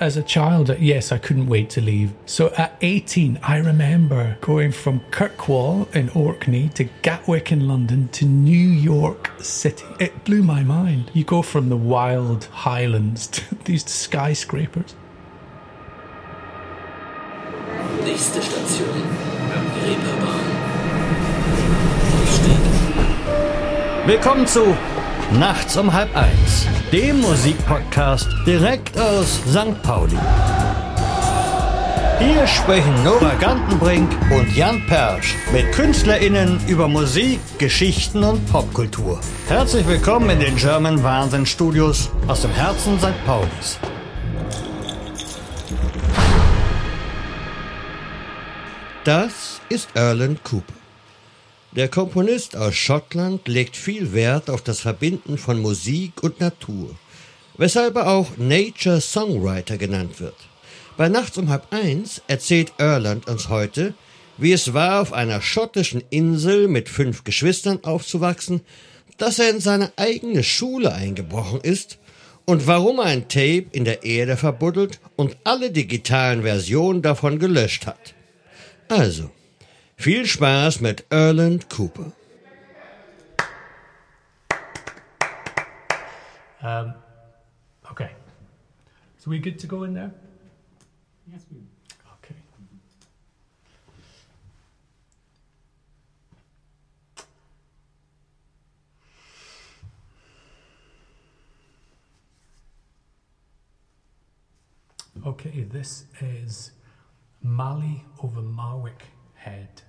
As a child, yes, I couldn't wait to leave. So at 18, I remember going from Kirkwall in Orkney to Gatwick in London to New York City. It blew my mind. You go from the wild highlands to these skyscrapers. Nächste Station. Reeperbahn. Willkommen zu Nachts um halb eins, dem Musikpodcast direkt aus St. Pauli. Hier sprechen Nora Gantenbrink und Jan Persch mit KünstlerInnen über Musik, Geschichten und Popkultur. Herzlich willkommen in den German Wahnsinn Studios aus dem Herzen St. Paulis. Das ist Erland Cooper. Der Komponist aus Schottland legt viel Wert auf das Verbinden von Musik und Natur, weshalb er auch Nature Songwriter genannt wird. Bei Nachts um halb eins erzählt Erland uns heute, wie es war, auf einer schottischen Insel mit fünf Geschwistern aufzuwachsen, dass er in seine eigene Schule eingebrochen ist und warum er ein Tape in der Erde verbuddelt und alle digitalen Versionen davon gelöscht hat. Also, viel Spaß mit Erland Cooper. Um, okay. So we good to go in there? Yes, we. Okay. Okay, this is Maalie over Marwick Head.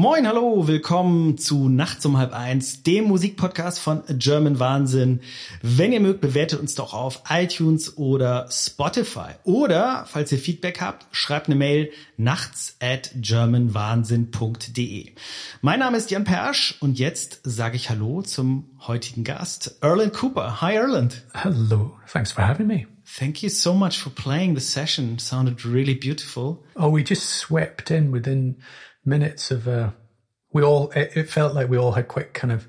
Moin, hallo, willkommen zu Nachts um halb eins, dem Musikpodcast von German Wahnsinn. Wenn ihr mögt, bewertet uns doch auf iTunes oder Spotify. Oder, falls ihr Feedback habt, schreibt eine Mail nachts at germanwahnsinn.de. Mein Name ist Jan Persch und jetzt sage ich Hallo zum heutigen Gast, Erland Cooper. Hi, Erland. Hello. Thanks for having me. Thank you so much for playing the session. Sounded really beautiful. Oh, we just swept in within minutes of uh we all it, it felt like we all had quite kind of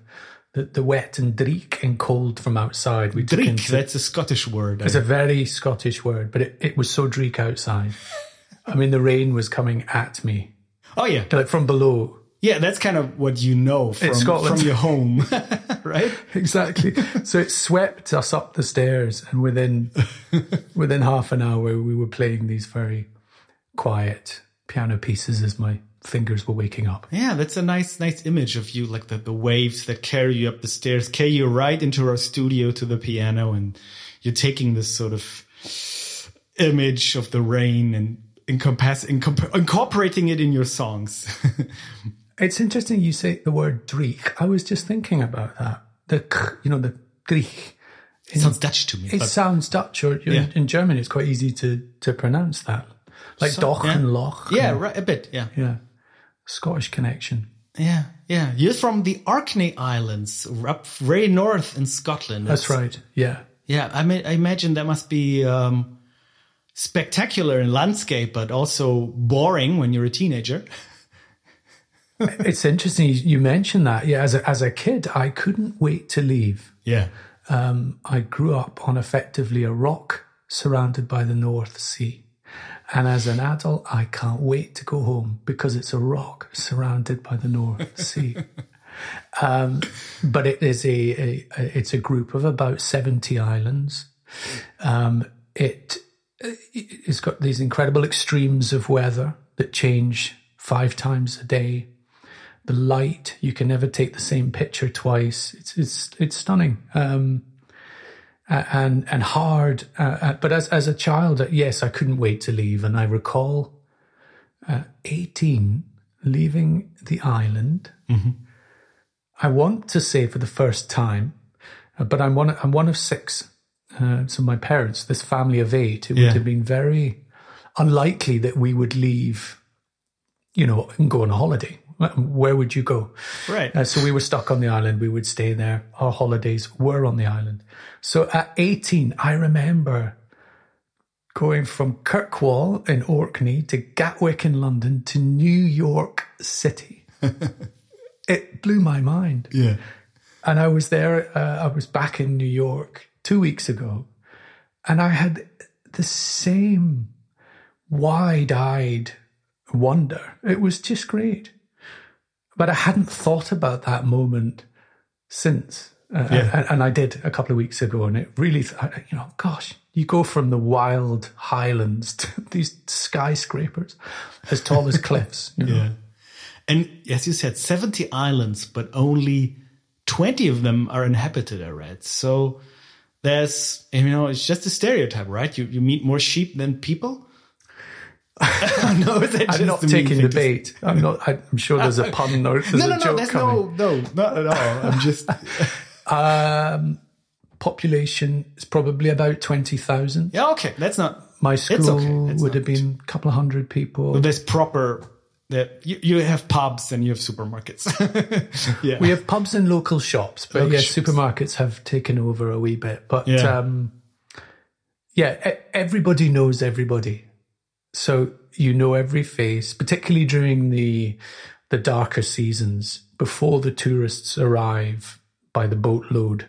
the, the wet and dreek and cold from outside. We Dreek, into- that's a Scottish word. It's a very Scottish word, but it, it was so dreek outside. I mean, the rain was coming at me, oh yeah. like from below. Yeah, that's kind of what you know from, Scotland. from your home, right? Exactly. so it swept us up the stairs, and within within half an hour, we were playing these very quiet piano pieces as my fingers were waking up. Yeah, that's a nice, nice image of you, like the, the waves that carry you up the stairs, carry you right into our studio to the piano, and you're taking this sort of image of the rain and encompass, incorporating it in your songs. It's interesting you say the word dreek. I was just thinking about that. The k, you know the dreek. it sounds Dutch to me. It sounds Dutch, or Yeah. in German, it's quite easy to to pronounce that, like So- doch yeah. and loch. yeah, and- right, a bit. Yeah, yeah. Scottish connection. yeah, yeah. You're from the Orkney Islands, up very north in Scotland. That's It's- right. Yeah. Yeah, I, mean, I imagine that must be um, spectacular in landscape, but also boring when you're a teenager. It's interesting you- you mentioned that. Yeah, as a, as a kid, I couldn't wait to leave. Yeah. Um, I grew up on effectively a rock surrounded by the North Sea. And as an adult, I can't wait to go home because it's a rock surrounded by the North Sea. Um, but it is a, a, a it's a group of about 70 islands. Um, it, it's got these incredible extremes of weather that change five times a day. The light, you can never take the same picture twice. It's, it's, it's stunning. Um, and and hard. Uh, uh, but as as a child, uh, yes, I couldn't wait to leave. And I recall uh, eighteen leaving the island. I want to say for the first time, uh, but I'm one. I'm one of six. Uh, so my parents, this family of eight, it Yeah. would have been very unlikely that we would leave. You know, and go on a holiday. Where would you go? Right. Uh, so we were stuck on the island. We would stay there. Our holidays were on the island. So at 18, I remember going from Kirkwall in Orkney to Gatwick in London to New York City. it blew my mind. Yeah. And I was there, uh, I was back in New York two weeks ago, and I had the same wide eyed wonder. It was just great. But I hadn't thought about that moment since. Uh, Yeah. and, and I did a couple of weeks ago, and it really, you know, gosh, you go from the wild highlands to these skyscrapers as tall as cliffs. You know? Yeah. And as you said, 70 islands, but only 20 of them are inhabited, I read. So there's, you know, it's just a stereotype, right? You, you meet more sheep than people. no, I'm not taking the bait. I'm not. I'm sure there's a pun or there's No, a no, no, joke there's coming. no, no, not at all. I'm just, Population is probably about twenty thousand. yeah, okay. That's not, My school okay. Would have been a couple of hundred people. there's proper, that you, you have pubs and you have supermarkets. yeah. We have pubs and local shops, but Local yes, shops. supermarkets have taken over a wee bit. But Yeah. um, yeah, everybody knows everybody, so you know every face, particularly during the the darker seasons before the tourists arrive by the boatload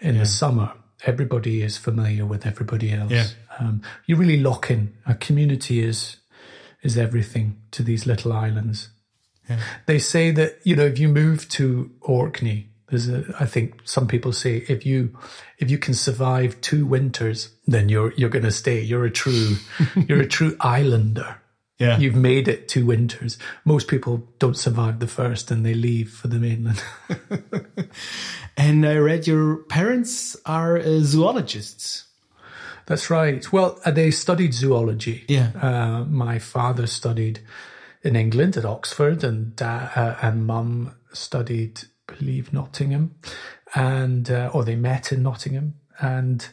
in the summer. Everybody is familiar with everybody else. Yeah. Um, you really lock in. A community is is everything to these little islands. They say that you know if you move to Orkney, there's a. I think some people say if you if you can survive two winters, then you're you're going to stay. You're a true you're a true islander. Yeah. You've made it two winters. Most people don't survive the first and they leave for the mainland. and I read your parents are uh, zoologists. That's right. Well, uh, they studied zoology. Yeah. Uh, my father studied in England at Oxford, and da- uh, and mum studied, believe, Nottingham, and uh, or they met in Nottingham, and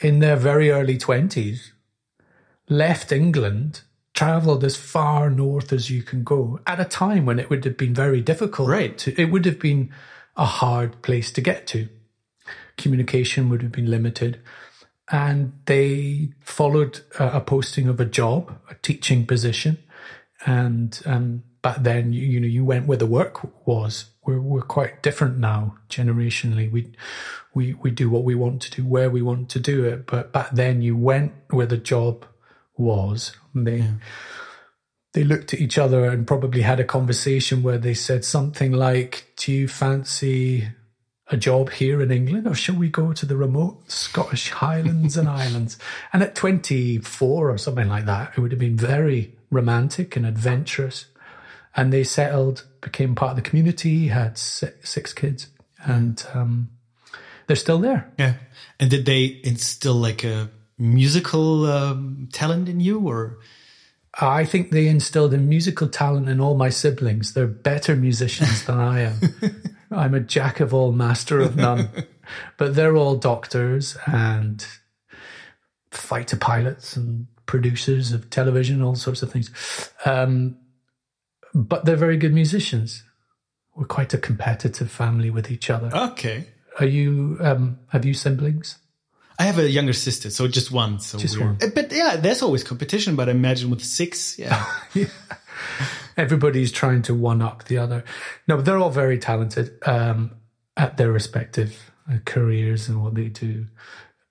in their very early twenties, left England, travelled as far north as you can go at a time when it would have been very difficult. Right. To, it would have been a hard place to get to. Communication would have been limited. And they followed a, a posting of a job, a teaching position. And um, back then, you, you know, you went where the work was. We're, we're quite different now, generationally. We, we, we do what we want to do, where we want to do it. But back then, you went where the job was. They, they looked at each other and probably had a conversation where they said something like, Do you fancy a job here in England or shall we go to the remote Scottish Highlands and Islands? And at 24 or something like that, it would have been very romantic and adventurous. And they settled, became part of the community, had six, six kids, and um, they're still there. Yeah. And did they instill like a musical um, talent in you or? I think they instilled a musical talent in all my siblings. They're better musicians than I am. I'm a jack of all, master of none. but they're all doctors and fighter pilots and producers of television, all sorts of things. Um, but they're very good musicians. We're quite a competitive family with each other. Okay. Are you? Um, have you siblings? I have a younger sister, so just one. So Just one. Uh, But yeah, there's always competition. But I imagine with six, yeah, everybody's trying to one up the other. No, but they're all very talented um, at their respective uh, careers and what they do.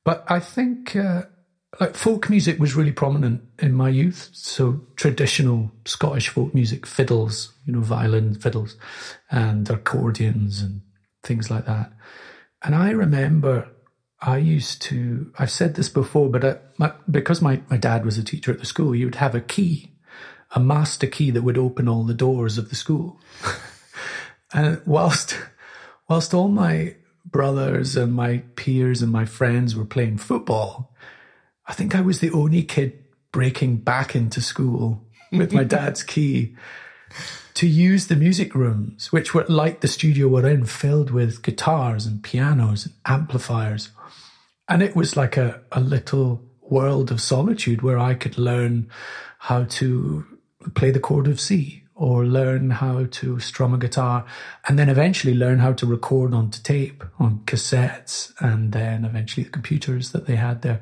But I think uh, like folk music was really prominent in my youth. So traditional Scottish folk music, fiddles, you know, violin fiddles, and accordions and things like that. And I remember I used to, I've said this before, but uh my, because my, my dad was a teacher at the school, you would have a key, a master key that would open all the doors of the school. and whilst, whilst all my brothers and my peers and my friends were playing football, I think I was the only kid breaking back into school with my dad's key to use the music rooms, which were like the studio we're in, filled with guitars and pianos and amplifiers. And it was like a, a little world of solitude where I could learn how to play the chord of C or learn how to strum a guitar and then eventually learn how to record onto tape on cassettes and then eventually the computers that they had there.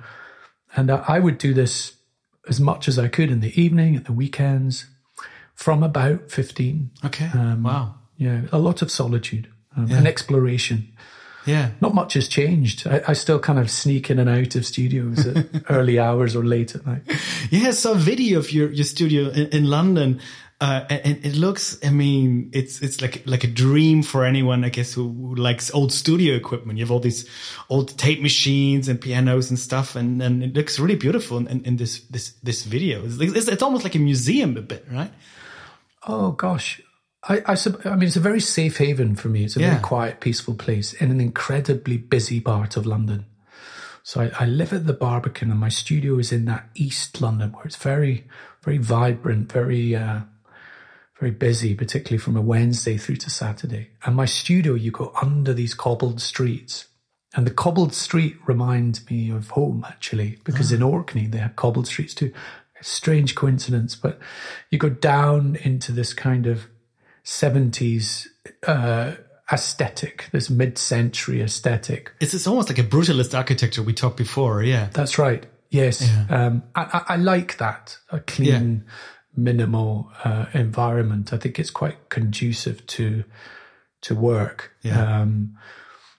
And I would do this as much as I could in the evening, at the weekends, from about 15. okay, Um, wow, Yeah, a lot of solitude um, and exploration. yeah, Not much has changed. I, I still kind of sneak in and out of studios at early hours or late at night. yeah. I saw a video of your your studio in, in London. Uh, and it looks, I mean, it's it's like like a dream for anyone, I guess, who, who likes old studio equipment. You have all these old tape machines and pianos and stuff, and, and it looks really beautiful in, in, in this this this video. It's, it's, it's almost like a museum a bit, right? Oh gosh. I, I, sub- I mean, it's a very safe haven for me. It's a Yeah. very quiet, peaceful place in an incredibly busy part of London. So I, I live at the Barbican, and my studio is in that East London, where it's very, very vibrant, very, uh, very busy, particularly from a Wednesday through to Saturday. And my studio, you go under these cobbled streets, and the cobbled street reminds me of home actually, because in Orkney they have cobbled streets too. Strange coincidence, but you go down into this kind of 70s uh, aesthetic, this mid century aesthetic. It's it's almost like a brutalist architecture we talked before. Yeah, That's right. Yes. Um, I, I, I like that. A clean, minimal uh, environment. I think it's quite conducive to to work. Yeah. Um,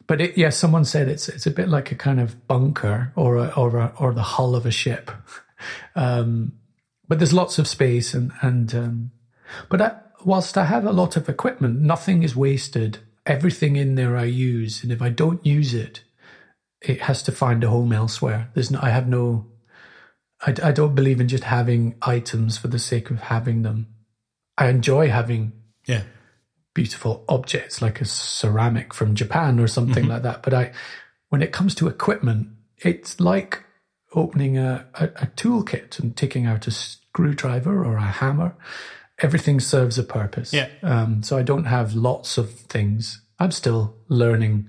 but it, yeah, someone said it's it's a bit like a kind of bunker or a, or a, or the hull of a ship. Um, but there's lots of space and and um, but I, whilst I have a lot of equipment, nothing is wasted. Everything in there I use, and if I don't use it, it has to find a home elsewhere. There's no, I have no, I, I don't believe in just having items for the sake of having them. I enjoy having yeah, beautiful objects like a ceramic from Japan or something like that. But I, when it comes to equipment, it's like opening a, a, a toolkit and taking out a screwdriver or a hammer everything serves a purpose. Yeah. Um, so I don't have lots of things. I'm still learning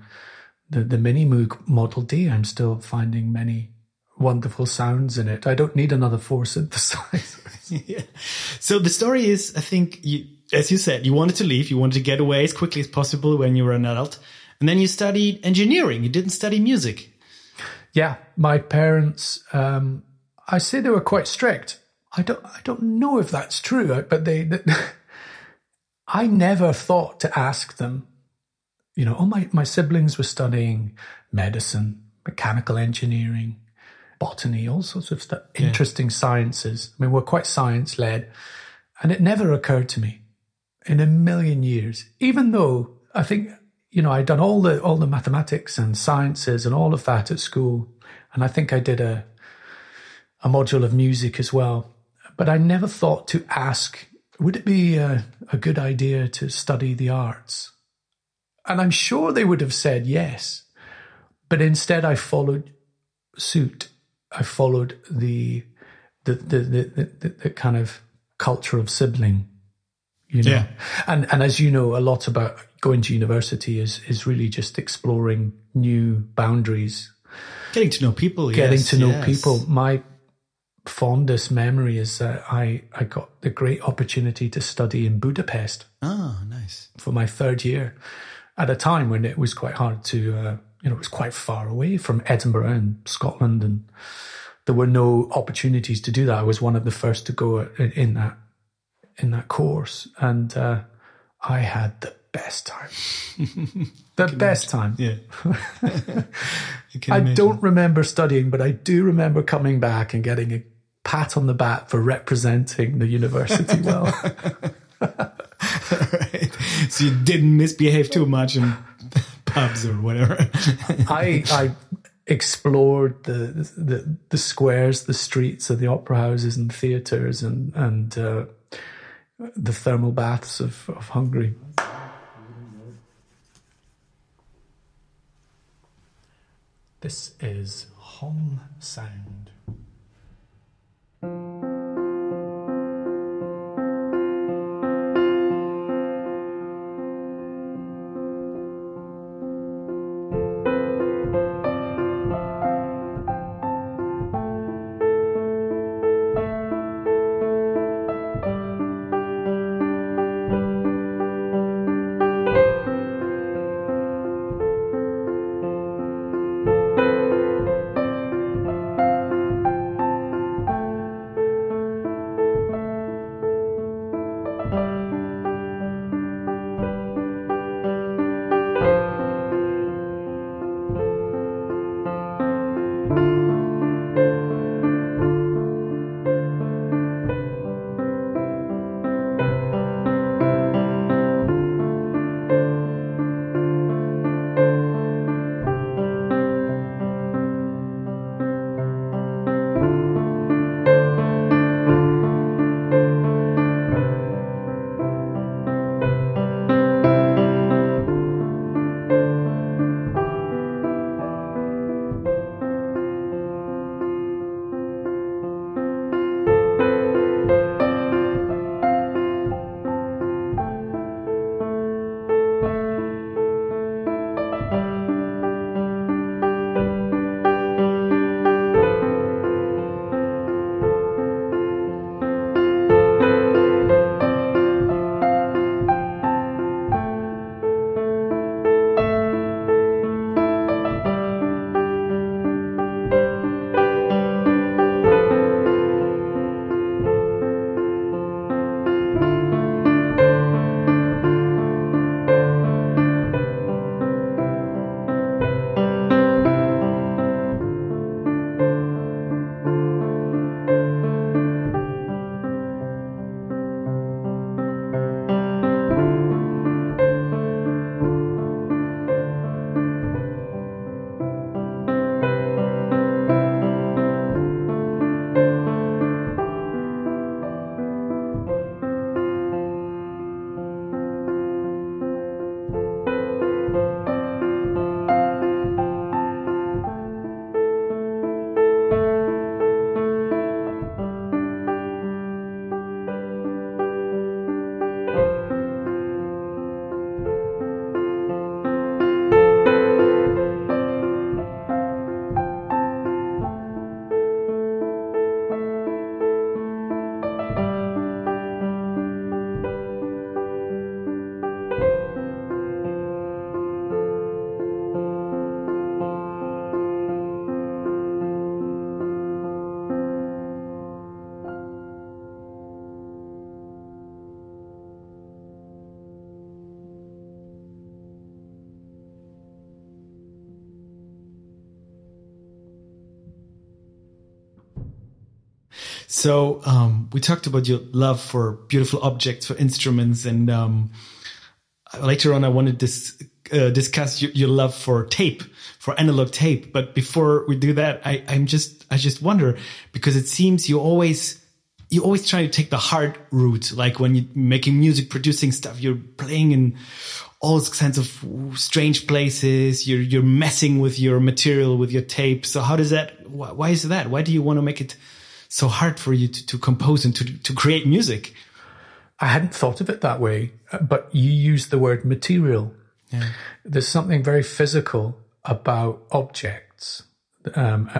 the, the Mini Moog Model D. I'm still finding many wonderful sounds in it. I don't need another four synthesizers. yeah. So the story is, I think, you, as you said, you wanted to leave. You wanted to get away as quickly as possible when you were an adult. And then you studied engineering. You didn't study music. yeah, my parents, um, I say they were quite strict. I don't, I don't know if that's true, but they, they I never thought to ask them, you know, all my, my siblings were studying medicine, mechanical engineering, botany, all sorts of stuff, interesting sciences. I mean, we're quite science led. And it never occurred to me in a million years, even though I think, you know, I'd done all the, all the mathematics and sciences and all of that at school. And I think I did a, a module of music as well. But I never thought to ask, would it be a, a good idea to study the arts? And I'm sure they would have said yes. But instead, I followed suit. I followed the the the the, the, the kind of culture of sibling, you know. Yeah. And and as you know, a lot about going to university is is really just exploring new boundaries, Getting to know people. getting yes, to know yes. people. My fondest memory is that I I got the great opportunity to study in Budapest Oh, nice. for my third year at a time when it was quite hard to, uh, you know, it was quite far away from Edinburgh and Scotland, and there were no opportunities to do that. I was one of the first to go in, in that in that course, and uh, I had the best time. the best time. Yeah. I, I don't remember studying, but I do remember coming back and getting a pat on the back for representing the university well. right. So you didn't misbehave too much in pubs or whatever. I I explored the, the the squares, the streets of the opera houses and theaters, and and uh, the thermal baths of, of Hungary. This is Holm Sound. So um, we talked about your love for beautiful objects, for instruments, and um, later on, I wanted to uh, discuss your, your love for tape, for analog tape. But before we do that, I, I'm just I just wonder because it seems you always you always try to take the hard route. Like when you're making music, producing stuff, you're playing in all kinds of strange places. You're you're messing with your material, with your tape. So how does that? Why, why is that? Why do you want to make it so hard for you to, to compose and to to create music? I hadn't thought of it that way, but you use the word material. Yeah. There's something very physical about objects, um,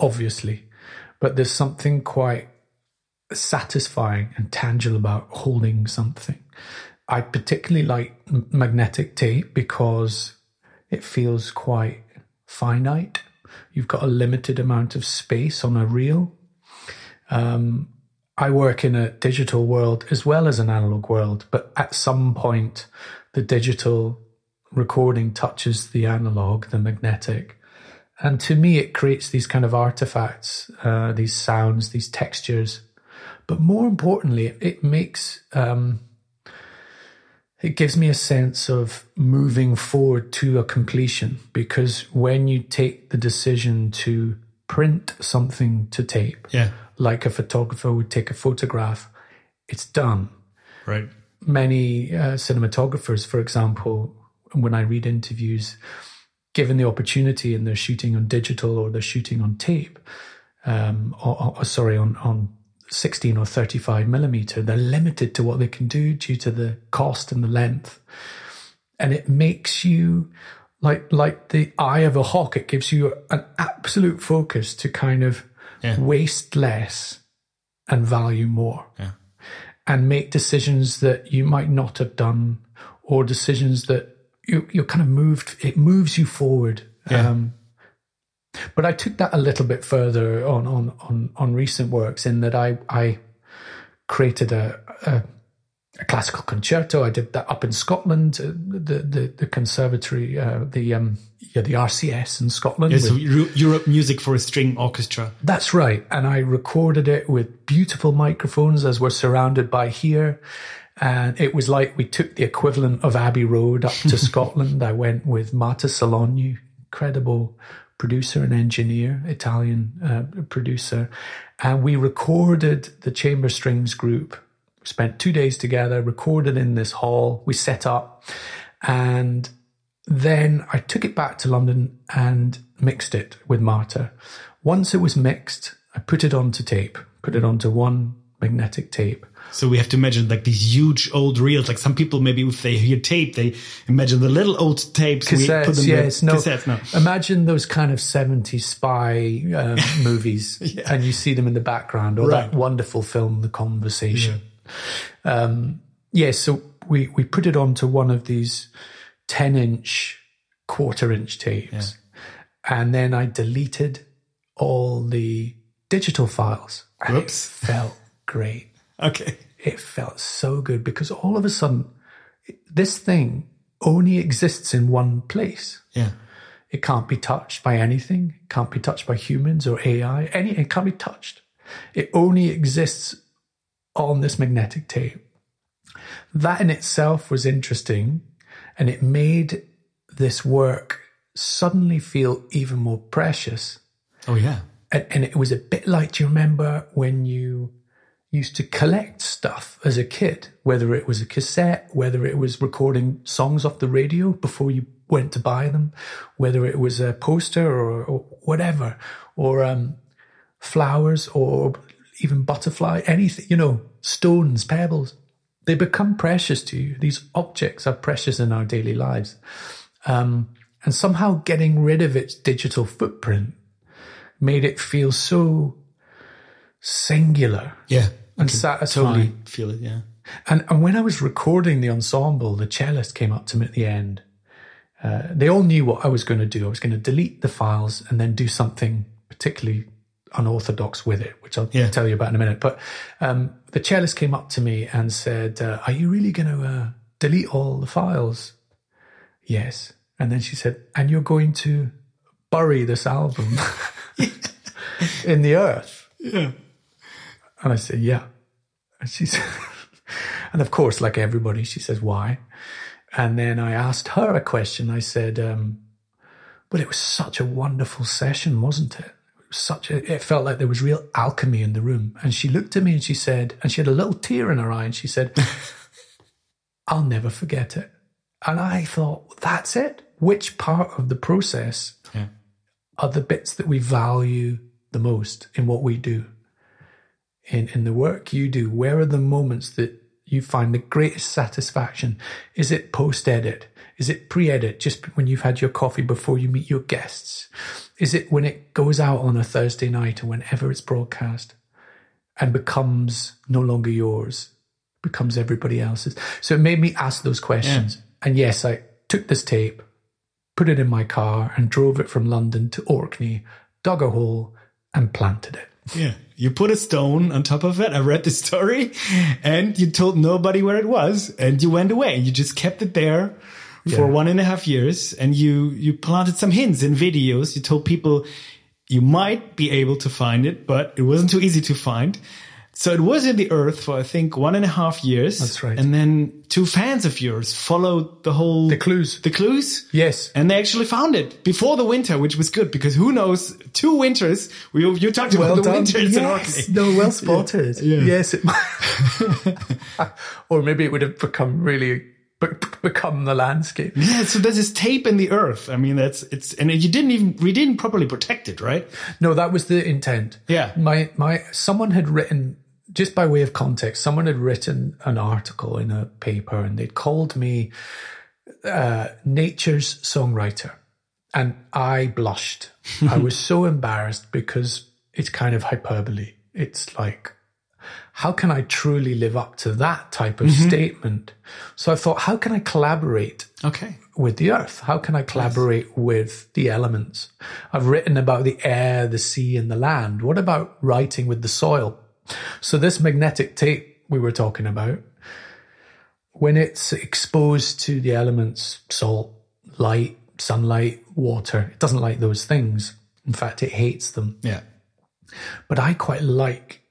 obviously, but there's something quite satisfying and tangible about holding something. I particularly like magnetic tape because it feels quite finite. You've got a limited amount of space on a reel. Um, I work in a digital world as well as an analog world, but at some point, the digital recording touches the analog, the magnetic. And to me, it creates these kind of artifacts, uh, these sounds, these textures. But more importantly, it makes, um, it gives me a sense of moving forward to a completion because when you take the decision to print something to tape, Yeah. Like a photographer would take a photograph, it's done. Right. Many uh, cinematographers, for example, when I read interviews, given the opportunity and they're shooting on digital or they're shooting on tape, um, or, or sorry, on, on 16 or 35 millimeter, they're limited to what they can do due to the cost and the length. And it makes you like like the eye of a hawk. It gives you an absolute focus to kind of Yeah. waste less and value more Yeah. and make decisions that you might not have done or decisions that you, you're kind of moved, it moves you forward. Yeah. Um, but I took that a little bit further on, on, on, on recent works in that I, I created a, a, a classical concerto. I did that up in Scotland, uh, the, the, the conservatory, uh, the, um, yeah, the RCS in Scotland. With- so Europe music for a string orchestra. that's right. And I recorded it with beautiful microphones as we're surrounded by here. And it was like we took the equivalent of Abbey Road up to Scotland. I went with Marta Salogni, incredible producer and engineer, Italian uh, producer. And we recorded the chamber strings group. Spent two days together, recorded in this hall. We set up and then I took it back to London and mixed it with Marta. Once it was mixed, I put it onto tape, put it onto one magnetic tape. So we have to imagine like these huge old reels. Like some people, maybe if they hear tape, they imagine the little old tapes. we put Cassettes, them yes, no. Cassettes, no. Imagine those kind of 70s spy um, movies and you see them in the background or Right. that wonderful film, The Conversation. Um, yeah, so we, we put it onto one of these 10 inch, quarter inch tapes. And then I deleted all the digital files. And Whoops. It felt great. Okay. It felt so good because all of a sudden, this thing only exists in one place. Yeah. It can't be touched by anything. It can't be touched by humans or AI. Any, it can't be touched. It only exists on this magnetic tape. That in itself was interesting and it made this work suddenly feel even more precious. Oh yeah. And, and it was a bit like, do you remember when you used to collect stuff as a kid, whether it was a cassette, whether it was recording songs off the radio before you went to buy them, whether it was a poster or, or whatever, or um, flowers or even butterfly, anything, you know, stones, pebbles. They become precious to you. These objects are precious in our daily lives. Um, and somehow getting rid of its digital footprint made it feel so singular Yeah. and Totally satisfying. feel it. Yeah. And, and when I was recording the ensemble, the cellist came up to me at the end. Uh, they all knew what I was going to do. I was going to delete the files and then do something particularly unorthodox with it, which I'll Yeah. tell you about in a minute. But um, the cellist came up to me and said, uh, "Are you really going to uh, delete all the files?" Yes. And then she said, "And you're going to bury this album in the earth?" Yeah. And I said, yeah. And she said, and of course, like everybody, she says, why? And then I asked her a question. I said, um, but it was such a wonderful session, wasn't it? Such a, it felt like there was real alchemy in the room. And she looked at me and she said, and she had a little tear in her eye and she said, I'll never forget it. And I thought, that's it. Which part of the process Yeah. are the bits that we value the most in what we do? In in the work you do, where are the moments that you find the greatest satisfaction? Is it post edit? Is it pre edit just when you've had your coffee before you meet your guests? Is it when it goes out on a Thursday night or whenever it's broadcast and becomes no longer yours, becomes everybody else's? So it made me ask those questions. And yes, I took this tape, put it in my car, and drove it from London to Orkney, dug a hole, and planted it. Yeah. You put a stone on top of it. I read the story and you told nobody where it was and you went away. You just kept it there for Yeah. one and a half years and you, you planted some hints in videos. You told people you might be able to find it, but it wasn't too easy to find. So it was in the earth for, I think, one and a half years. That's right. And then two fans of yours followed the whole, The clues. the clues. Yes. And they actually found it before the winter, which was good because who knows, two winters. We, you talked about the winters. Yes. No, well spotted. Yeah. Yes, it might. or maybe it would have become really become the landscape. Yeah, so there's this tape in the earth. I mean, that's it's and you didn't even we didn't properly protect it, right? No, that was the intent. Yeah. My my someone had written just by way of context, someone had written an article in a paper and they'd called me uh, nature's songwriter. And I blushed. I was so embarrassed because it's kind of hyperbole. It's like, how can I truly live up to that type of mm-hmm. statement? So I thought, how can I collaborate Okay. with the earth? How can I collaborate with the elements? I've written about the air, the sea, and the land. What about writing with the soil? So this magnetic tape we were talking about, when it's exposed to the elements, salt, light, sunlight, water, it doesn't like those things. In fact, it hates them. Yeah. But I quite like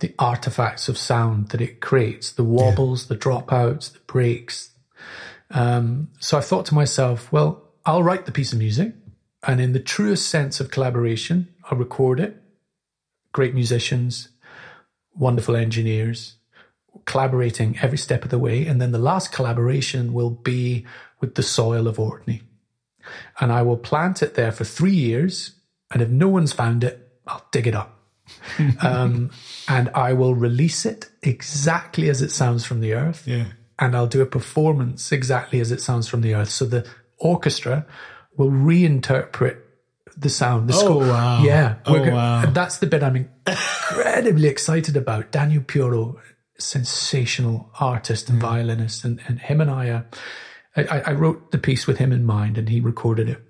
the artifacts of sound that it creates the wobbles, the dropouts, the breaks. Um, so I thought to myself, well, I'll write the piece of music. And in the truest sense of collaboration, I'll record it. Great musicians, wonderful engineers, collaborating every step of the way. And then the last collaboration will be with the soil of Orkney. And I will plant it there for three years. And if no one's found it, I'll dig it up. um, and I will release it exactly as it sounds from the earth. Yeah. And I'll do a performance exactly as it sounds from the earth. So the orchestra will reinterpret the sound. The Oh, score. wow. Yeah. Oh, go- wow. and That's the bit I'm incredibly excited about. Daniel Pioro, sensational artist Mm. and violinist, and, and him and I, uh, I, I wrote the piece with him in mind, and he recorded it.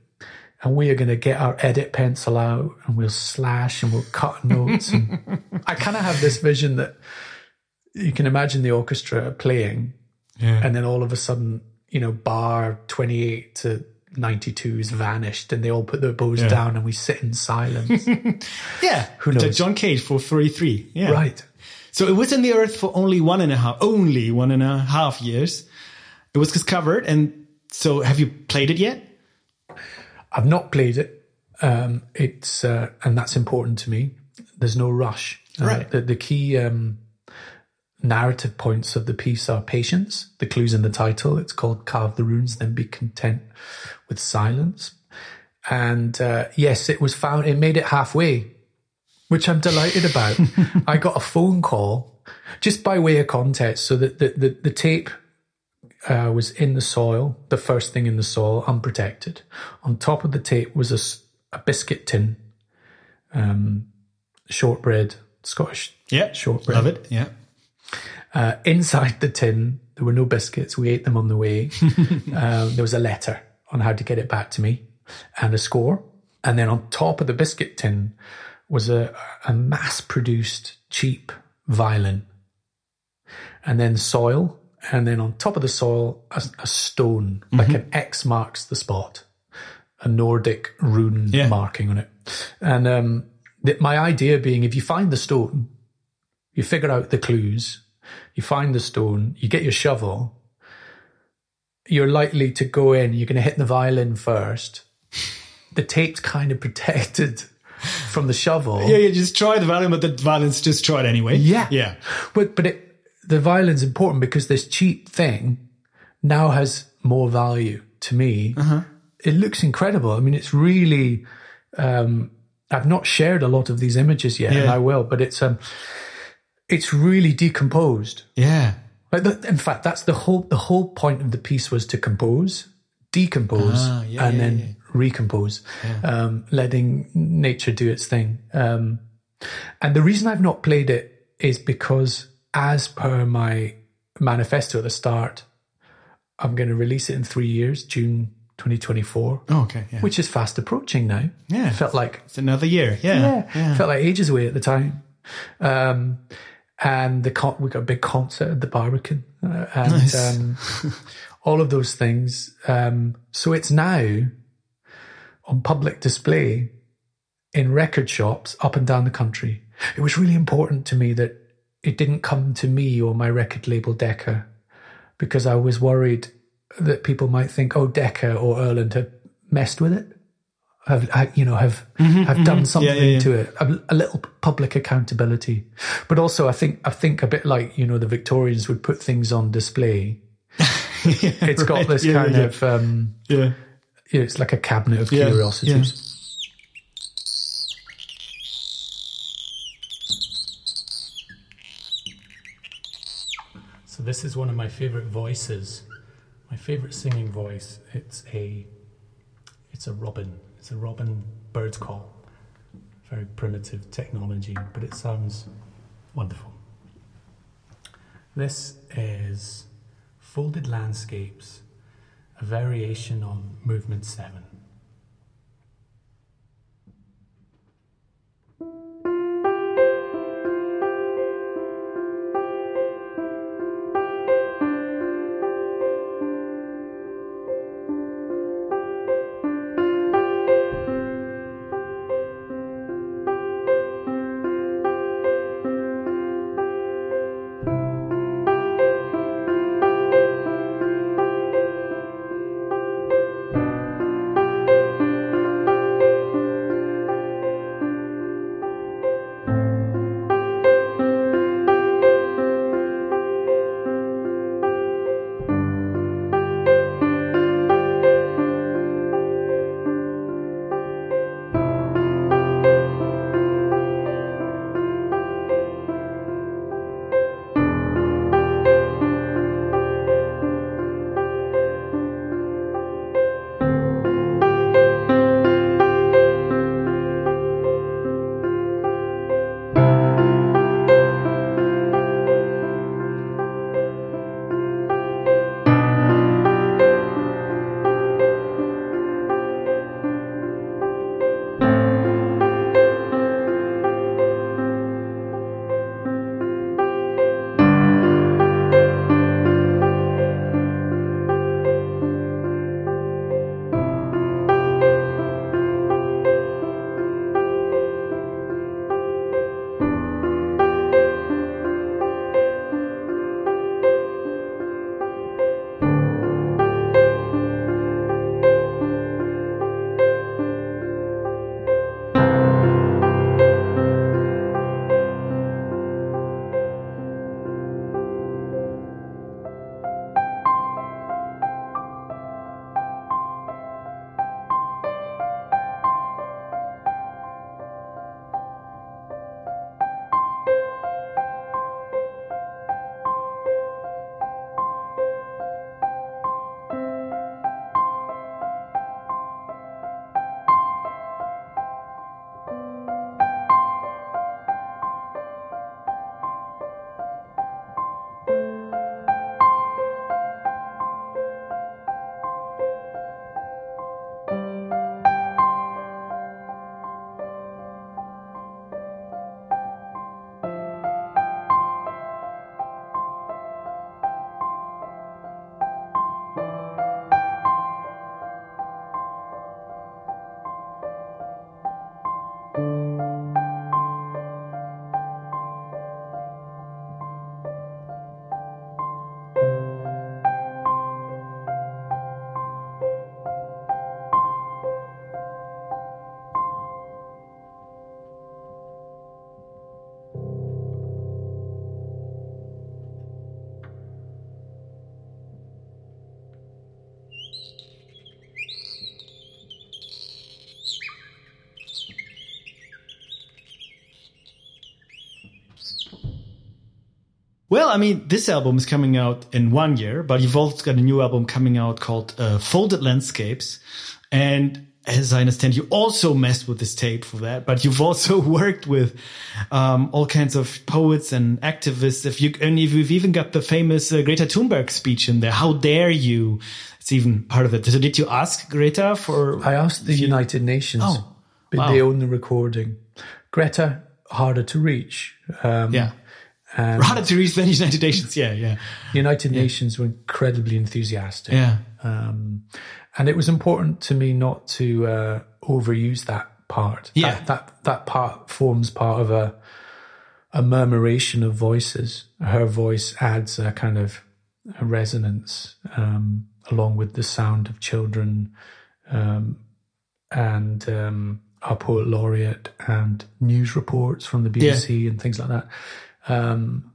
And we are going to get our edit pencil out, and we'll slash and we'll cut notes. And I kind of have this vision that you can imagine the orchestra playing, Yeah. and then all of a sudden, you know, bar twenty eight to. 92 is vanished and they all put their bows Yeah. down and we sit in silence. yeah. Who knows? John Cage for 33. Yeah. right. So it was in the earth for only one and a half, only one and a half years. It was discovered. And so have you played it yet? I've not played it. Um, it's uh, and that's important to me. There's no rush. Uh, Right. The, the key um, narrative points of the piece are patience. The clues in the title. It's called "Carve the Runes, Then Be Content with Silence." And uh, yes, it was found. It made it halfway, which I'm delighted about. I got a phone call just by way of context, so that the the, the tape uh, was in the soil, the first thing in the soil, unprotected. On top of the tape was a biscuit tin, um, shortbread, Scottish Yeah. shortbread. Love it. Yeah. Uh, inside the tin, there were no biscuits. We ate them on the way. um, there was a letter on how to get it back to me and a score. And then on top of the biscuit tin was a, a mass produced cheap violin. And then soil. And then on top of the soil, a, a stone, like an X marks the spot, a Nordic rune Yeah. marking on it. And um, the, my idea being if you find the stone, You figure out the clues, you find the stone, you get your shovel. You're likely to go in, you're going to hit the violin first. The tape's kind of protected from the shovel. Yeah, you just try the violin, but the violin's just tried anyway. Yeah. Yeah. But but it, the violin's important because this cheap thing now has more value to me. Uh-huh. It looks incredible. I mean, it's really. Um, I've not shared a lot of these images yet, and I will. But it's um, it's really decomposed. Yeah. Like the, in fact, that's the whole the whole point of the piece was to compose, decompose, Ah, yeah, and yeah, then yeah. recompose, um, letting nature do its thing. Um, and the reason I've not played it is because, as per my manifesto at the start, I'm going to release it in three years, June 2024, Oh, okay. Yeah. which is fast approaching now. Yeah. felt like it's another year. Yeah. yeah, felt like ages away at the time. Um, and the con- we got a big concert at the Barbican, uh, and Nice. um, all of those things. Um, so it's now on public display in record shops up and down the country. It was really important to me that it didn't come to me or my record label Decca because I was worried that people might think, oh, Decca or Erland have messed with it. Have you know have have done something Mm-hmm, yeah, yeah. to it? A, a little public accountability, but also I think I think a bit like you know the Victorians would put things on display. It's got this Yeah, kind yeah. of um, Yeah. you know, it's like a cabinet of Yeah, curiosities. This is one of my favorite voices. My favorite singing voice. It's a it's a robin. It's a robin bird call. Very primitive technology, but it sounds wonderful. This is Folded Landscapes, a variation on movement 7. Well, I mean, this album is coming out in one year, but you've also got a new album coming out called uh, Folded Landscapes. And as I understand, you also messed with this tape for that, but you've also worked with um, all kinds of poets and activists. If you and if you've even got the famous uh, Greta Thunberg speech in there, how dare you? It's even part of it. So did you ask Greta for? I asked the United Nations, Oh, but wow. they own the recording. Greta, harder to reach. Um, yeah, and reach than United Nations. Yeah, yeah, The United Nations were incredibly enthusiastic. yeah. Um, and it was important to me not to uh, overuse that part. Yeah. That, that that part forms part of a a murmuration of voices. Her voice adds a kind of a resonance um, along with the sound of children um, and um, our poet laureate and news reports from the BBC and things like that. Um,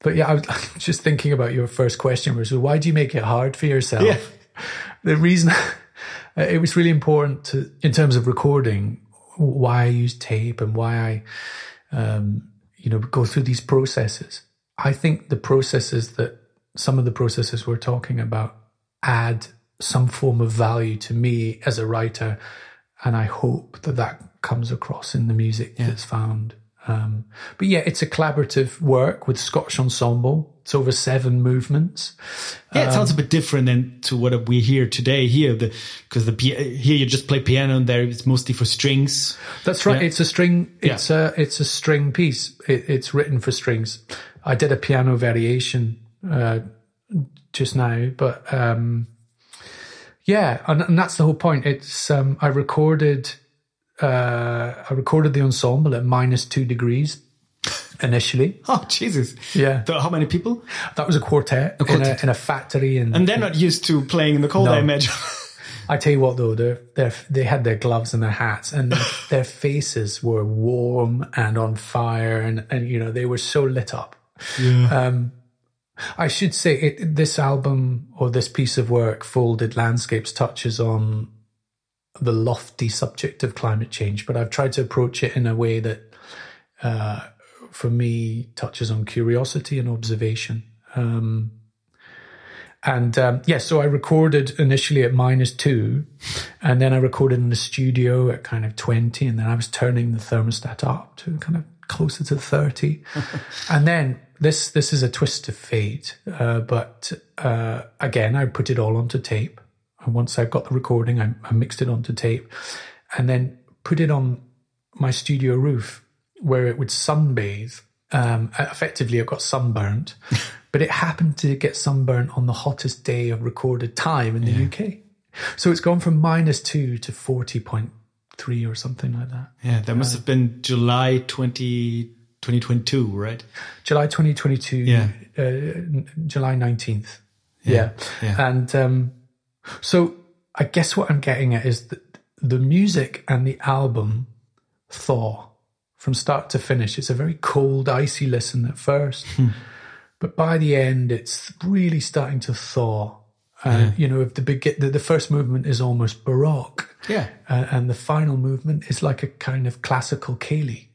but yeah, I was just thinking about your first question which was, why do you make it hard for yourself? Yeah. The reason it was really important to, in terms of recording, why I use tape and why I, um, you know, go through these processes. I think the processes that some of the processes we're talking about add some form of value to me as a writer, and I hope that that comes across in the music that's found. Um, but yeah, it's a collaborative work with Scottish Ensemble. It's over seven movements. Yeah, it sounds a bit different than to what we hear today here. Because the pia- here you just play piano and there it's mostly for strings. That's right. Yeah. It's a string. It's a it's a string piece. It, it's written for strings. I did a piano variation uh, just now, but um, yeah, and, and that's the whole point. It's um, I recorded uh, I recorded the ensemble at minus two degrees initially. Oh Jesus! Yeah. So how many people? That was a quartet, In, quartet. a, in a factory, and And they're not used to playing in the cold, No. I imagine. I tell you what, though, they they they had their gloves and their hats, and their, faces were warm and on fire, and and you know they were so lit up. Um, I should say it, this album or this piece of work, Folded Landscapes, touches on the lofty subject of climate change, but I've tried to approach it in a way that, uh, for me, touches on curiosity and observation. Um, and um, yeah, so I recorded initially at minus two, and then I recorded in the studio at kind of 20, and then I was turning the thermostat up to kind of closer to 30. and then this this is a twist of fate, uh, but uh, again, I put it all onto tape. And once I got the recording, I, I mixed it onto tape, and then put it on my studio roof where it would sunbathe. Um, effectively, it got sunburnt, but it happened to get sunburnt on the hottest day of recorded time in the UK. So it's gone from minus two to 40.3 or something like that. yeah, that must have been July 20, 2022, right? July 2022, Yeah. uh, July 19th. Yeah. yeah. And um, so I guess what I'm getting at is that the music and the album thaw from start to finish. It's a very cold, icy listen at first, but by the end, it's really starting to thaw. Uh, You know, if the, begin, the the first movement is almost baroque, Yeah. uh, and the final movement is like a kind of classical ceilidh.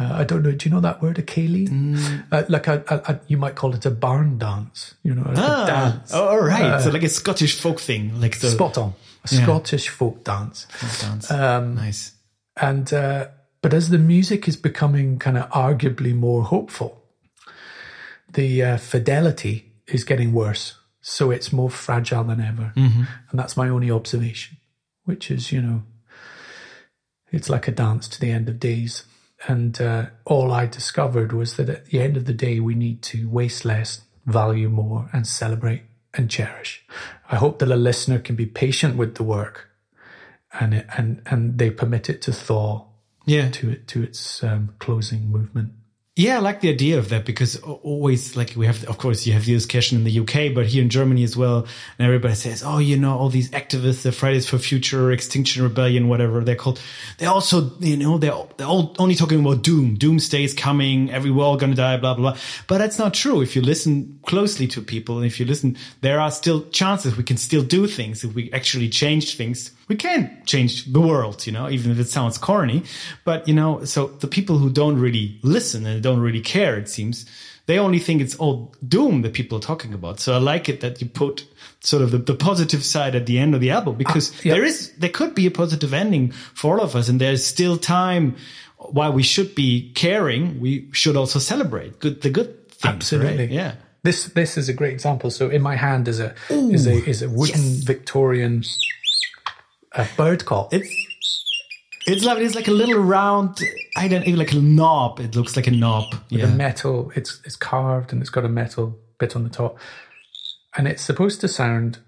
Uh, I don't know. Do you know that word, a ceilidh? Mm. Uh, like a, a, a, you might call it a barn dance. You know, like a dance. Oh, all right. so like a Scottish folk thing, like the Spot on. A Scottish folk dance. dance. Um, nice. And uh, but as the music is becoming kind of arguably more hopeful, the uh, fidelity is getting worse. So it's more fragile than ever, and that's my only observation. Which is, you know, it's like a dance to the end of days. And uh, all I discovered was that at the end of the day, we need to waste less, value more, and celebrate and cherish. I hope that a listener can be patient with the work, and it, and and they permit it to thaw Yeah. to it to its um, closing movement. Yeah, I like the idea of that because always like we have, of course, you have the discussion in the UK, but here in Germany as well. And everybody says, oh, you know, all these activists, the Fridays for Future, Extinction Rebellion, whatever they're called. They also, you know, they're, they're all only talking about doom. Doomsday is coming. Every all going to die, blah, blah, blah. But that's not true. If you listen closely to people and if you listen, there are still chances we can still do things if we actually change things. We can change the world, you know, even if it sounds corny. But, you know, so the people who don't really listen and don't really care, it seems, they only think it's all doom that people are talking about. So I like it that you put sort of the, the positive side at the end of the album ah, because yeah. there is, there could be a positive ending for all of us and there's still time while we should be caring, we should also celebrate good, the good things. Absolutely. right? Yeah. This this is a great example. So in my hand is a is a is a wooden yes. Victorian uh, bird call. It's it's lovely. It's like a little round. I don't even like a knob. It looks like a knob. with Yeah. a metal. It's it's carved and it's got a metal bit on the top, and it's supposed to sound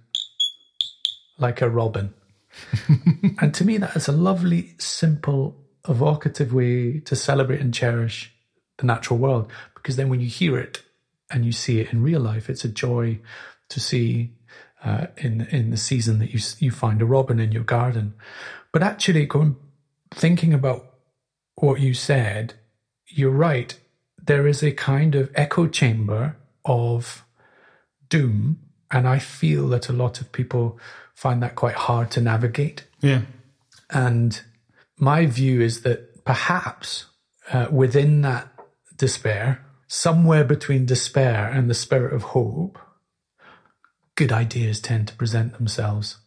like a robin. and to me, that is a lovely, simple, evocative way to celebrate and cherish the natural world. Because then, when you hear it and you see it in real life, it's a joy to see uh, in in the season that you you find a robin in your garden. But actually, going thinking about what you said, you're right. There is a kind of echo chamber of doom, and I feel that a lot of people find that quite hard to navigate. yeah. And my view is that perhaps uh, within that despair, somewhere between despair and the spirit of hope, good ideas tend to present themselves.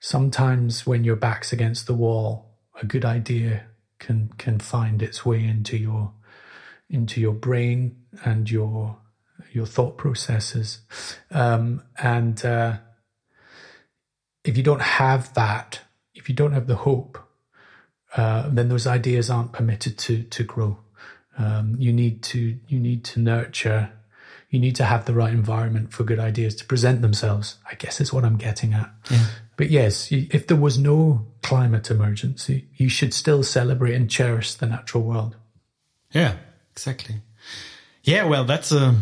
Sometimes when your back's against the wall, a good idea can can find its way into your into your brain and your your thought processes. Um, and uh, if you don't have that, if you don't have the hope, uh, then those ideas aren't permitted to to grow. Um, you need to you need to nurture. You need to have the right environment for good ideas to present themselves. I guess is what I'm getting at. But yes, if there was no climate emergency, you should still celebrate and cherish the natural world. Yeah. Exactly. Yeah. Well, that's a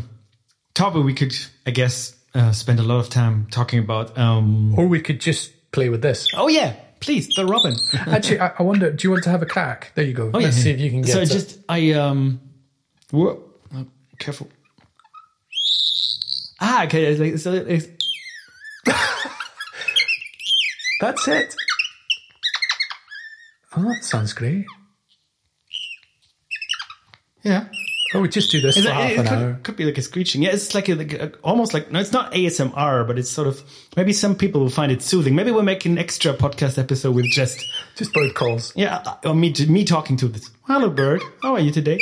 topic we could, I guess, uh, spend a lot of time talking about. Um, Or we could just play with this. oh yeah. Please, the Robin. Actually, I, I wonder. Do you want to have a crack? There you go. Oh, Let's yeah. see if you can get. So it. just I um, whoa, oh, careful. Ah, okay. It's like, so it's, That's it. Oh, that sounds great. yeah. Oh, we just do this Is for it, half it an could, hour. could be like a screeching. Yeah, it's like, a, like a, almost like no, it's not ASMR, but it's sort of maybe some people will find it soothing. Maybe we'll make an extra podcast episode with just Just bird calls. yeah, uh, or me me talking to this. Hello, bird. How are you today?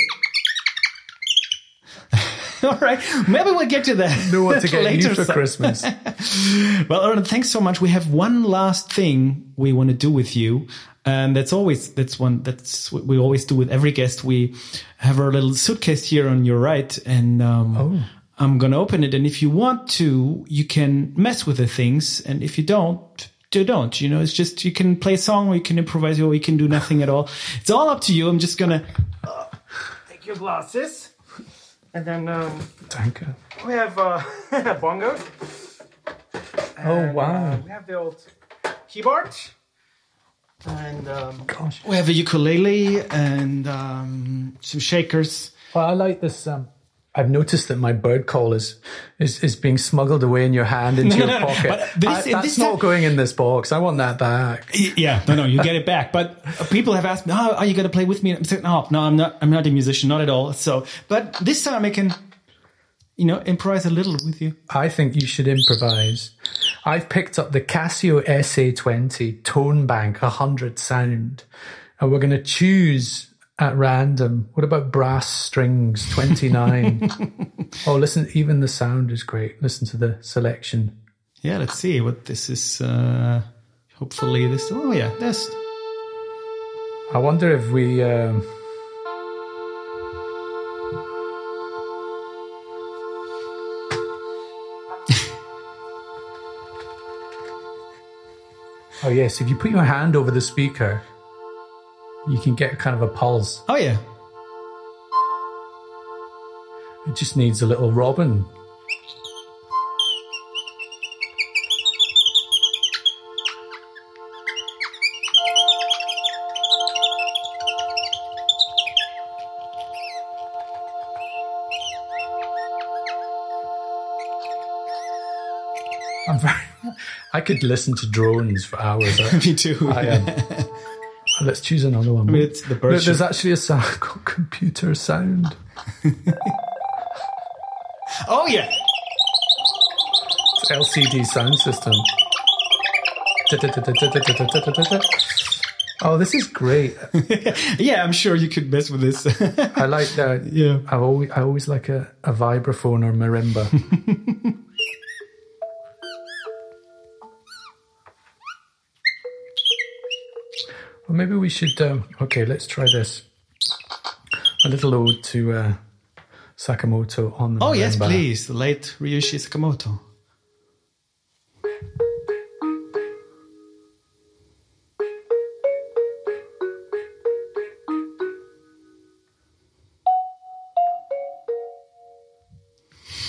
All right, maybe we'll get to that. Know what to get you later for some- Christmas. Well, Aaron, thanks so much. We have one last thing we want to do with you. And that's always, that's one, that's what we always do with every guest. We have our little suitcase here on your right and, um, I'm going to open it. And if you want to, you can mess with the things. And if you don't, you don't, you know, it's just, you can play a song or you can improvise or you can do nothing at all. It's all up to you. I'm just going to uh, take your glasses. And then, um, Danke. we have, uh, bongos. Oh, wow. Uh, we have the old keyboard. And um, Gosh. we have a ukulele and um, some shakers. Well, I like this. Um, I've noticed that my bird call is, is, is being smuggled away in your hand into No, your no, pocket. but this- I- that's not time- going in this box. I want that back. Yeah, no, no, you get it back. But people have asked me, "Oh, are you going to play with me?" I'm saying, "No, no, I'm not. I'm not a musician, not at all." So, but this time I can, you know, improvise a little with you. I think you should improvise. I've picked up the Casio SA20 Tone Bank 100 sound, and we're going to choose at random. What about brass strings 29? oh, listen, even the sound is great. Listen to the selection. Yeah, let's see what this is. Uh, hopefully, this. Oh yeah, this. I wonder if we. Um, oh, yes. If you put your hand over the speaker, you can get kind of a pulse. Oh yeah. It just needs a little robin. I'm very, I could listen to drones for hours. Me too. I, um, let's choose another one. I mean, it's the bird. there's actually a sound called computer sound. oh yeah. It's LCD Soundsystem. Oh, this is great. Yeah, I'm sure you could mess with this. I like that. Yeah. I always, I always like a, a vibraphone or marimba. Well, maybe we should. Um, okay, let's try this. A little ode to uh, Sakamoto on the oh yes, please. The late Ryuichi Sakamoto.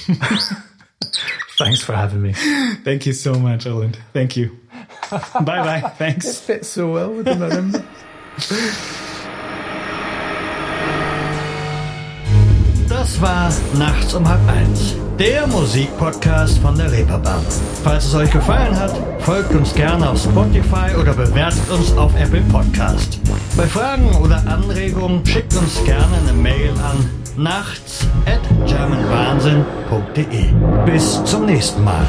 Thanks for having me. Thank you so much, Erland. Thank you. bye bye. Thanks. Fits so well with the marimba. Das war Nachts um halb eins, der Musikpodcast von der Reeperbahn. Falls es euch gefallen hat, folgt uns gerne auf Spotify oder bewertet uns auf Apple Podcast. Bei Fragen oder Anregungen schickt uns gerne eine Mail an nachts at germanwahnsinn.de. Bis zum nächsten Mal.